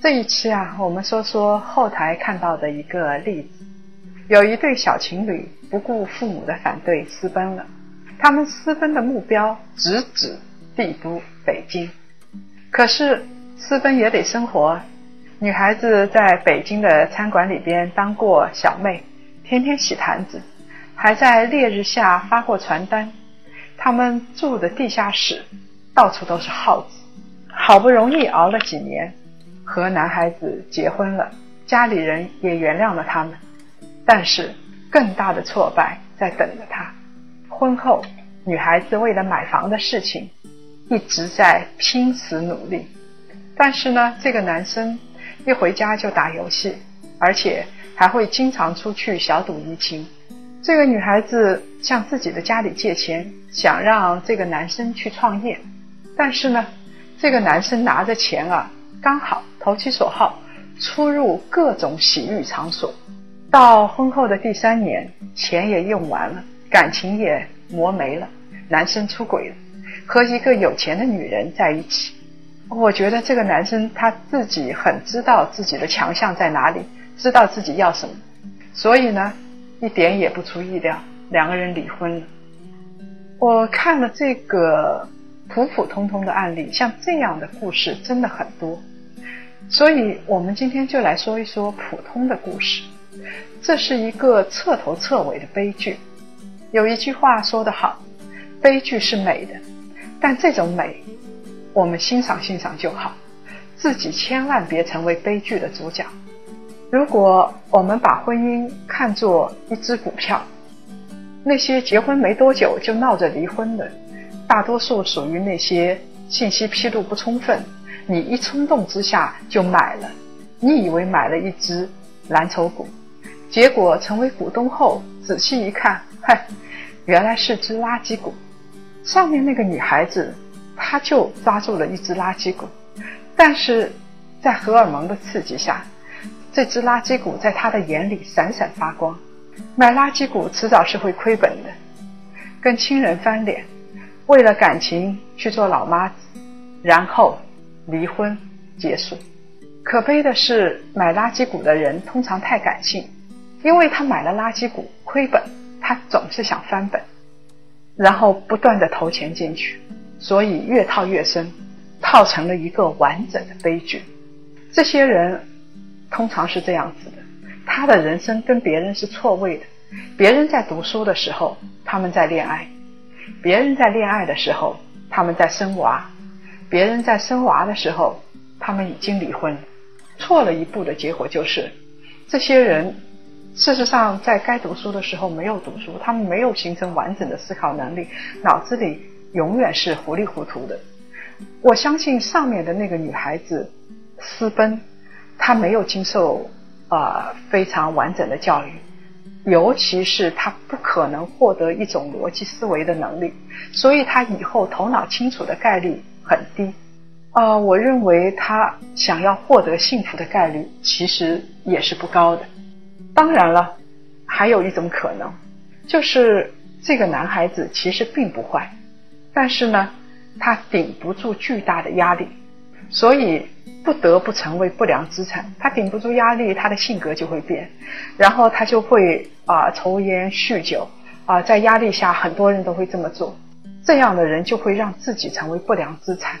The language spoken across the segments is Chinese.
这一期啊，我们说说后台看到的一个例子：有一对小情侣不顾父母的反对私奔了。他们私奔的目标直指帝都北京，可是私奔也得生活。女孩子在北京的餐馆里边当过小妹，天天洗坛子，还在烈日下发过传单。他们住的地下室到处都是耗子，好不容易熬了几年。和男孩子结婚了，家里人也原谅了他们，但是更大的挫败在等着他。婚后，女孩子为了买房的事情一直在拼死努力，但是呢，这个男生一回家就打游戏，而且还会经常出去小赌怡情。这个女孩子向自己的家里借钱，想让这个男生去创业，但是呢，这个男生拿着钱啊。刚好投其所好，出入各种洗浴场所。到婚后的第三年，钱也用完了，感情也磨没了。男生出轨了，和一个有钱的女人在一起。我觉得这个男生他自己很知道自己的强项在哪里，知道自己要什么，所以呢，一点也不出意料，两个人离婚了。我看了这个普普通通的案例，像这样的故事真的很多。所以，我们今天就来说一说普通的故事。这是一个彻头彻尾的悲剧。有一句话说得好：“悲剧是美的，但这种美，我们欣赏欣赏就好，自己千万别成为悲剧的主角。”如果我们把婚姻看作一只股票，那些结婚没多久就闹着离婚的，大多数属于那些信息披露不充分。你一冲动之下就买了，你以为买了一只蓝筹股，结果成为股东后仔细一看，嗨，原来是只垃圾股。上面那个女孩子，她就抓住了一只垃圾股，但是在荷尔蒙的刺激下，这只垃圾股在她的眼里闪闪发光。买垃圾股迟早是会亏本的，跟亲人翻脸，为了感情去做老妈子，然后。离婚结束，可悲的是，买垃圾股的人通常太感性，因为他买了垃圾股亏本，他总是想翻本，然后不断的投钱进去，所以越套越深，套成了一个完整的悲剧。这些人通常是这样子的，他的人生跟别人是错位的，别人在读书的时候，他们在恋爱；别人在恋爱的时候，他们在生娃。别人在生娃的时候，他们已经离婚。错了一步的结果就是，这些人事实上在该读书的时候没有读书，他们没有形成完整的思考能力，脑子里永远是糊里糊涂的。我相信上面的那个女孩子私奔，她没有经受啊非常完整的教育，尤其是她不可能获得一种逻辑思维的能力，所以她以后头脑清楚的概率。很低，啊，我认为他想要获得幸福的概率其实也是不高的。当然了，还有一种可能，就是这个男孩子其实并不坏，但是呢，他顶不住巨大的压力，所以不得不成为不良资产。他顶不住压力，他的性格就会变，然后他就会啊抽烟酗酒啊，在压力下，很多人都会这么做。这样的人就会让自己成为不良资产。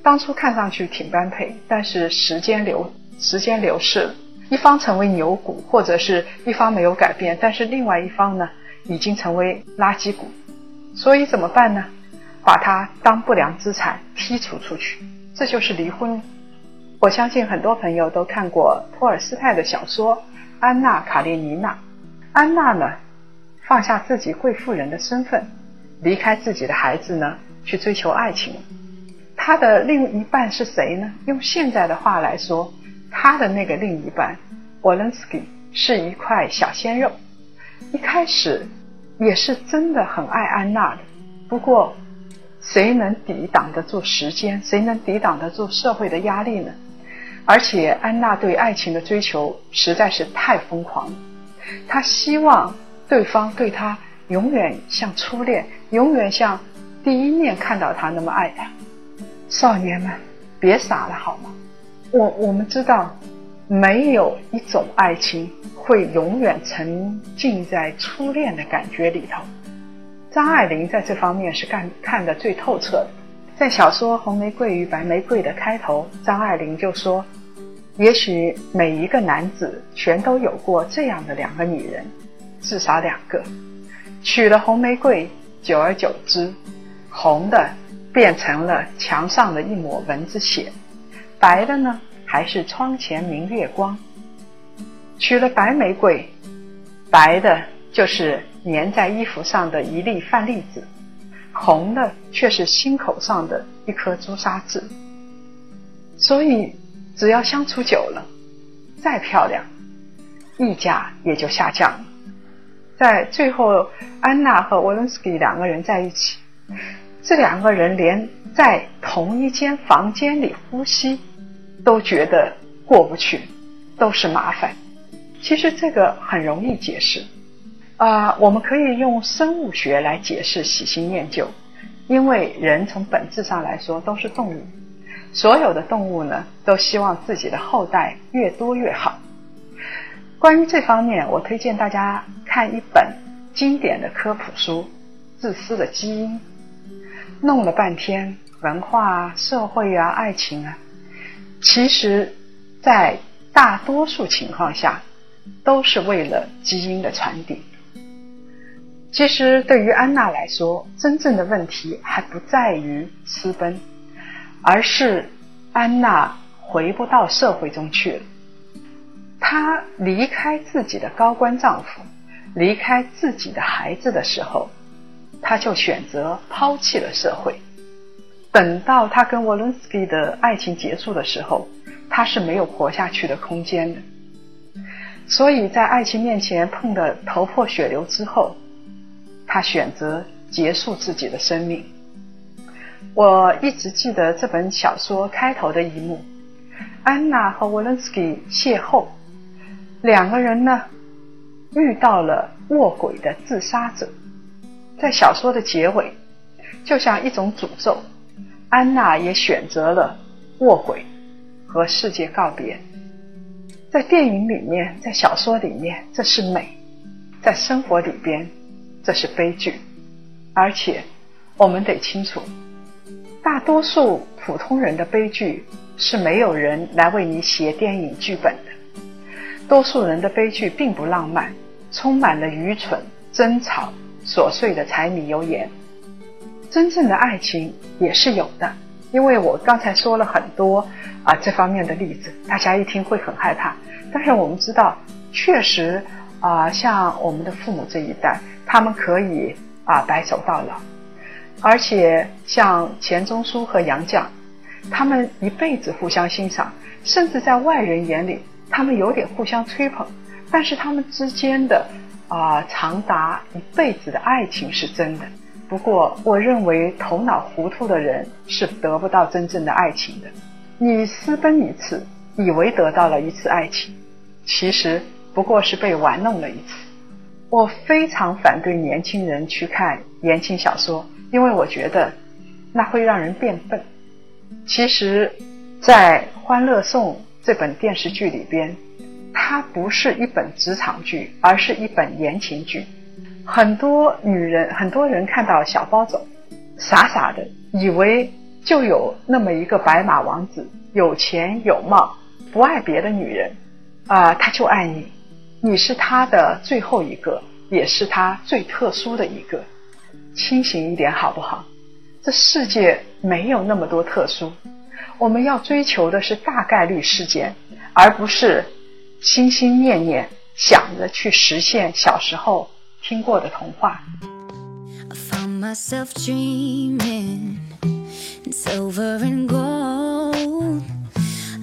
当初看上去挺般配，但是时间流时间流逝了，一方成为牛股，或者是一方没有改变，但是另外一方呢，已经成为垃圾股。所以怎么办呢？把它当不良资产剔除出去，这就是离婚。我相信很多朋友都看过托尔斯泰的小说《安娜·卡列尼娜》。安娜呢，放下自己贵妇人的身份。离开自己的孩子呢，去追求爱情。他的另一半是谁呢？用现在的话来说，他的那个另一半 Walensky 是一块小鲜肉，一开始也是真的很爱安娜的。不过，谁能抵挡得住时间？谁能抵挡得住社会的压力呢？而且，安娜对爱情的追求实在是太疯狂了。她希望对方对她永远像初恋，永远像第一面看到他那么爱他。少年们，别傻了好吗？我我们知道，没有一种爱情会永远沉浸在初恋的感觉里头。张爱玲在这方面是看看得最透彻的。在小说《红玫瑰与白玫瑰》的开头，张爱玲就说。也许每一个男子全都有过这样的两个女人，至少两个。娶了红玫瑰，久而久之，红的变成了墙上的一抹蚊子血，白的呢还是窗前明月光。娶了白玫瑰，白的就是粘在衣服上的一粒饭粒子，红的却是心口上的一颗朱砂痣。所以。只要相处久了，再漂亮，溢价也就下降了。在最后，安娜和沃伦斯基两个人在一起，这两个人连在同一间房间里呼吸都觉得过不去，都是麻烦。其实这个很容易解释，啊，我们可以用生物学来解释喜新厌旧，因为人从本质上来说都是动物。所有的动物呢，都希望自己的后代越多越好。关于这方面，我推荐大家看一本经典的科普书《自私的基因》。弄了半天，文化、社会啊、爱情啊，其实，在大多数情况下，都是为了基因的传递。其实，对于安娜来说，真正的问题还不在于私奔。而是安娜回不到社会中去了。她离开自己的高官丈夫，离开自己的孩子的时候，他就选择抛弃了社会。等到他跟沃伦斯基的爱情结束的时候，他是没有活下去的空间的。所以在爱情面前碰得头破血流之后，他选择结束自己的生命。我一直记得这本小说开头的一幕：安娜和沃伦斯基邂逅，两个人呢遇到了卧轨的自杀者。在小说的结尾，就像一种诅咒，安娜也选择了卧轨，和世界告别。在电影里面，在小说里面，这是美；在生活里边，这是悲剧。而且，我们得清楚。大多数普通人的悲剧是没有人来为你写电影剧本的。多数人的悲剧并不浪漫，充满了愚蠢、争吵、琐碎的柴米油盐。真正的爱情也是有的，因为我刚才说了很多啊这方面的例子，大家一听会很害怕。但是我们知道，确实啊，像我们的父母这一代，他们可以啊白首到老。而且像钱钟书和杨绛，他们一辈子互相欣赏，甚至在外人眼里，他们有点互相吹捧。但是他们之间的啊长达一辈子的爱情是真的。不过，我认为头脑糊涂的人是得不到真正的爱情的。你私奔一次，以为得到了一次爱情，其实不过是被玩弄了一次。我非常反对年轻人去看言情小说。因为我觉得那会让人变笨。其实，在《欢乐颂》这本电视剧里边，它不是一本职场剧，而是一本言情剧。很多女人、很多人看到小包总，傻傻的以为就有那么一个白马王子，有钱有貌，不爱别的女人，啊，他就爱你，你是他的最后一个，也是他最特殊的一个。清醒一点好不好？这世界没有那么多特殊，我们要追求的是大概率事件，而不是心心念念想着去实现小时候听过的童话。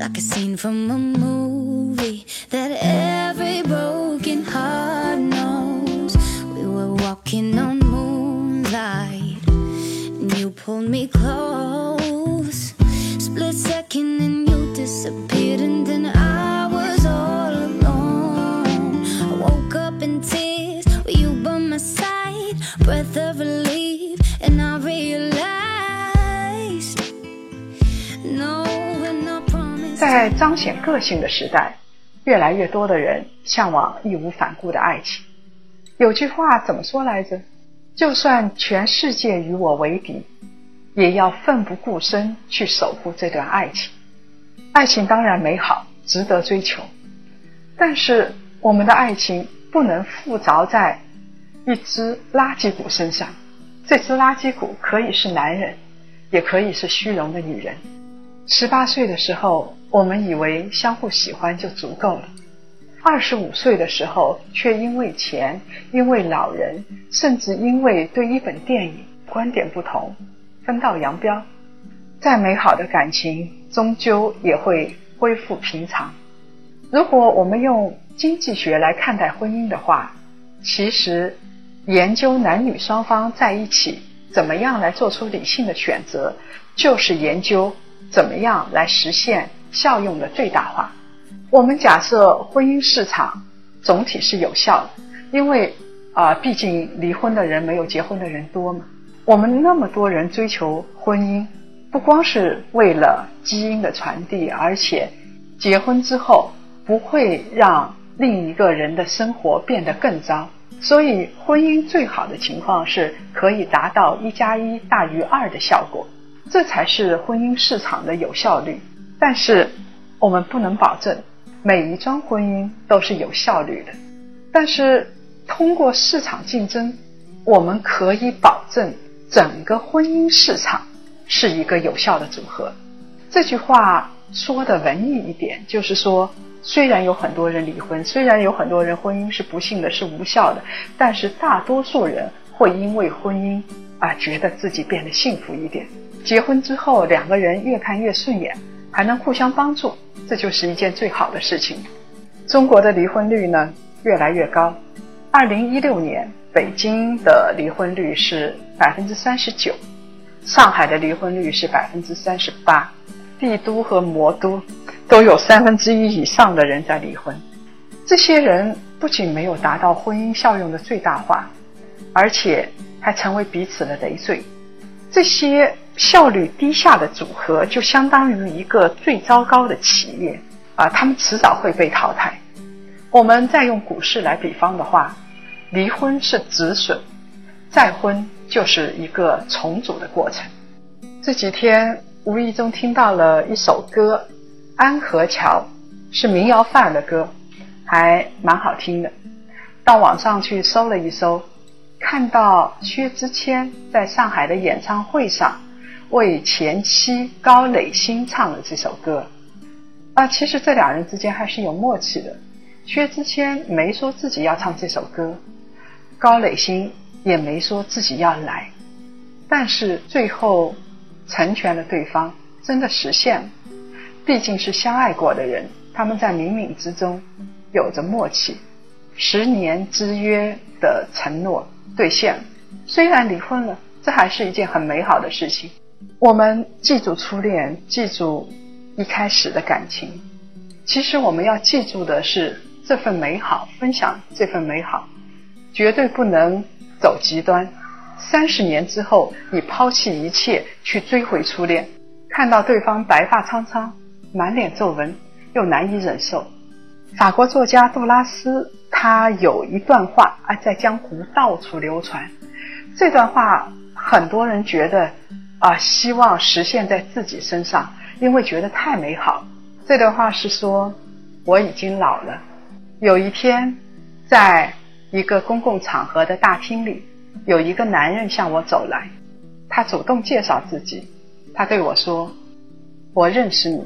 like a scene from a movie that every broken heart knows. We were walking on moonlight, and you pulled me close. Split second, and you disappeared, 在彰显个性的时代，越来越多的人向往义无反顾的爱情。有句话怎么说来着？就算全世界与我为敌，也要奋不顾身去守护这段爱情。爱情当然美好，值得追求，但是我们的爱情不能附着在一只垃圾股身上。这只垃圾股可以是男人，也可以是虚荣的女人。十八岁的时候。我们以为相互喜欢就足够了，二十五岁的时候，却因为钱、因为老人，甚至因为对一本电影观点不同，分道扬镳。再美好的感情，终究也会恢复平常。如果我们用经济学来看待婚姻的话，其实研究男女双方在一起怎么样来做出理性的选择，就是研究怎么样来实现。效用的最大化。我们假设婚姻市场总体是有效的，因为啊，毕竟离婚的人没有结婚的人多嘛。我们那么多人追求婚姻，不光是为了基因的传递，而且结婚之后不会让另一个人的生活变得更糟。所以，婚姻最好的情况是可以达到一加一大于二的效果，这才是婚姻市场的有效率。但是，我们不能保证每一桩婚姻都是有效率的。但是，通过市场竞争，我们可以保证整个婚姻市场是一个有效的组合。这句话说的文艺一点，就是说，虽然有很多人离婚，虽然有很多人婚姻是不幸的、是无效的，但是大多数人会因为婚姻啊，觉得自己变得幸福一点。结婚之后，两个人越看越顺眼。还能互相帮助，这就是一件最好的事情。中国的离婚率呢越来越高。二零一六年，北京的离婚率是百分之三十九，上海的离婚率是百分之三十八，帝都和魔都都有三分之一以上的人在离婚。这些人不仅没有达到婚姻效用的最大化，而且还成为彼此的累赘。这些。效率低下的组合就相当于一个最糟糕的企业啊，他们迟早会被淘汰。我们再用股市来比方的话，离婚是止损，再婚就是一个重组的过程。这几天无意中听到了一首歌《安河桥》，是民谣范儿的歌，还蛮好听的。到网上去搜了一搜，看到薛之谦在上海的演唱会上。为前妻高磊鑫唱了这首歌，啊，其实这两人之间还是有默契的。薛之谦没说自己要唱这首歌，高磊鑫也没说自己要来，但是最后成全了对方，真的实现了。毕竟是相爱过的人，他们在冥冥之中有着默契，十年之约的承诺兑现。虽然离婚了，这还是一件很美好的事情。我们记住初恋，记住一开始的感情。其实我们要记住的是这份美好，分享这份美好，绝对不能走极端。三十年之后，你抛弃一切去追回初恋，看到对方白发苍苍、满脸皱纹，又难以忍受。法国作家杜拉斯他有一段话啊，在江湖到处流传。这段话很多人觉得。啊，希望实现在自己身上，因为觉得太美好。这段话是说，我已经老了。有一天，在一个公共场合的大厅里，有一个男人向我走来，他主动介绍自己，他对我说：“我认识你，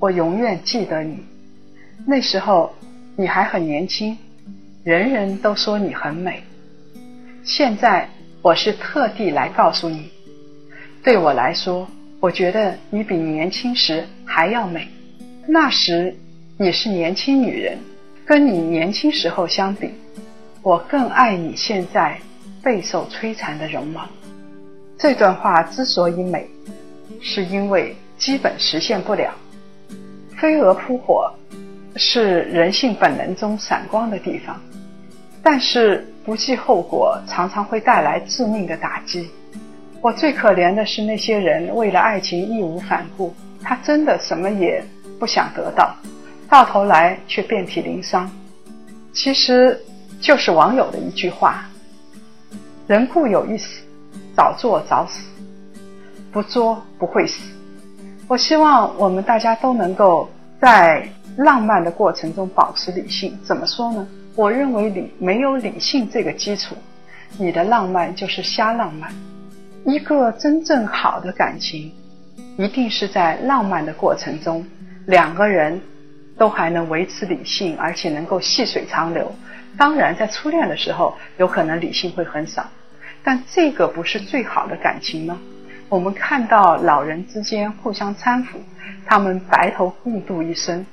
我永远记得你。那时候你还很年轻，人人都说你很美。现在我是特地来告诉你。”对我来说，我觉得你比年轻时还要美。那时你是年轻女人，跟你年轻时候相比，我更爱你现在备受摧残的容貌。这段话之所以美，是因为基本实现不了。飞蛾扑火是人性本能中闪光的地方，但是不计后果常常会带来致命的打击。我最可怜的是那些人为了爱情义无反顾，他真的什么也不想得到，到头来却遍体鳞伤。其实就是网友的一句话：“人固有一死，早做早死，不作不会死。”我希望我们大家都能够在浪漫的过程中保持理性。怎么说呢？我认为理没有理性这个基础，你的浪漫就是瞎浪漫。一个真正好的感情，一定是在浪漫的过程中，两个人都还能维持理性，而且能够细水长流。当然，在初恋的时候，有可能理性会很少，但这个不是最好的感情吗？我们看到老人之间互相搀扶，他们白头共度一生，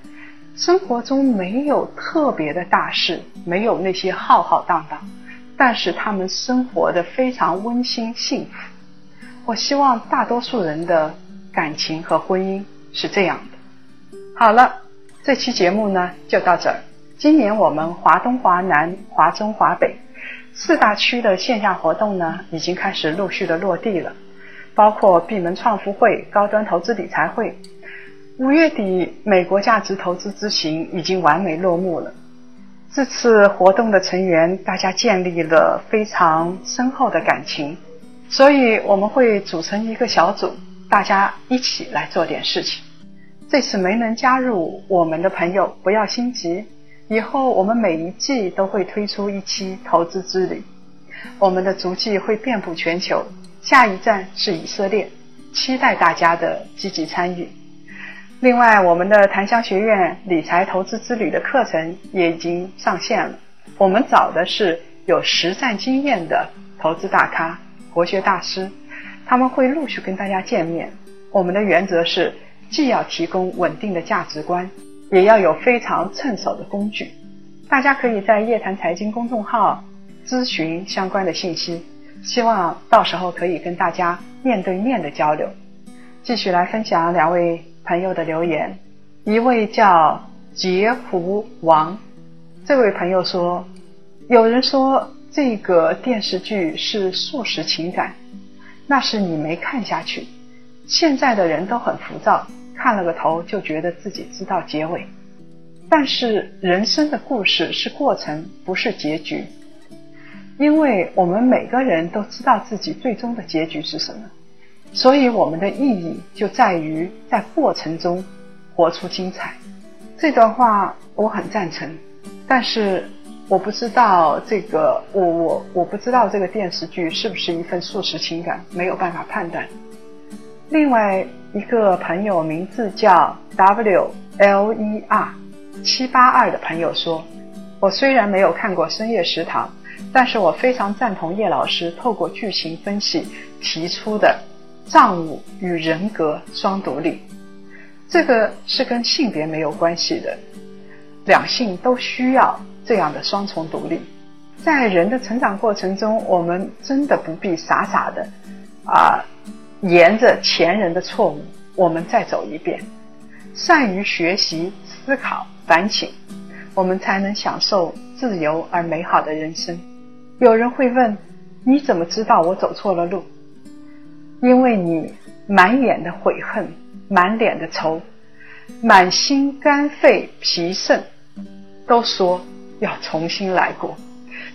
生活中没有特别的大事，没有那些浩浩荡荡，但是他们生活的非常温馨幸福。我希望大多数人的感情和婚姻是这样的。好了，这期节目呢就到这儿。今年我们华东、华南、华中、华北四大区的线下活动呢，已经开始陆续的落地了。包括闭门创富会、高端投资理财会。五月底，美国价值投资之行已经完美落幕了。这次活动的成员，大家建立了非常深厚的感情，所以我们会组成一个小组，大家一起来做点事情。这次没能加入我们的朋友不要心急，以后我们每一季都会推出一期投资之旅，我们的足迹会遍布全球。下一站是以色列，期待大家的积极参与。另外，我们的檀香学院理财投资之旅的课程也已经上线了。我们找的是有实战经验的投资大咖、国学大师，他们会陆续跟大家见面。我们的原则是，既要提供稳定的价值观，也要有非常趁手的工具。大家可以在夜谈财经公众号咨询相关的信息。希望到时候可以跟大家面对面的交流。继续来分享两位朋友的留言，一位叫杰胡王，这位朋友说，有人说这个电视剧是速食情感，那是你没看下去。现在的人都很浮躁，看了个头就觉得自己知道结尾。但是人生的故事是过程，不是结局。因为我们每个人都知道自己最终的结局是什么，所以我们的意义就在于在过程中活出精彩。这段话我很赞成，但是我不知道这个我我我不知道这个电视剧是不是一份素食情感，没有办法判断。另外一个朋友名字叫 W L E R 七八二的朋友说，我虽然没有看过《深夜食堂》。但是我非常赞同叶老师透过剧情分析提出的脏物与人格双独立，这个是跟性别没有关系的，两性都需要这样的双重独立。在人的成长过程中，我们真的不必傻傻的啊，沿着前人的错误，我们再走一遍，善于学习、思考、反省，我们才能享受自由而美好的人生。有人会问：“你怎么知道我走错了路？”因为你满眼的悔恨，满脸的愁，满心肝肺脾肾都说要重新来过。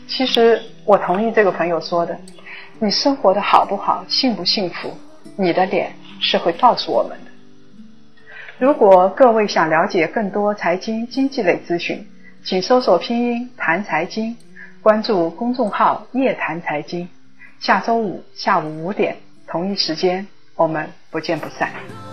其实我同意这个朋友说的：你生活的好不好，幸不幸福，你的脸是会告诉我们的。如果各位想了解更多财经经济类资讯，请搜索拼音谈财经。关注公众号“夜谈财经”，下周五下午五点同一时间，我们不见不散。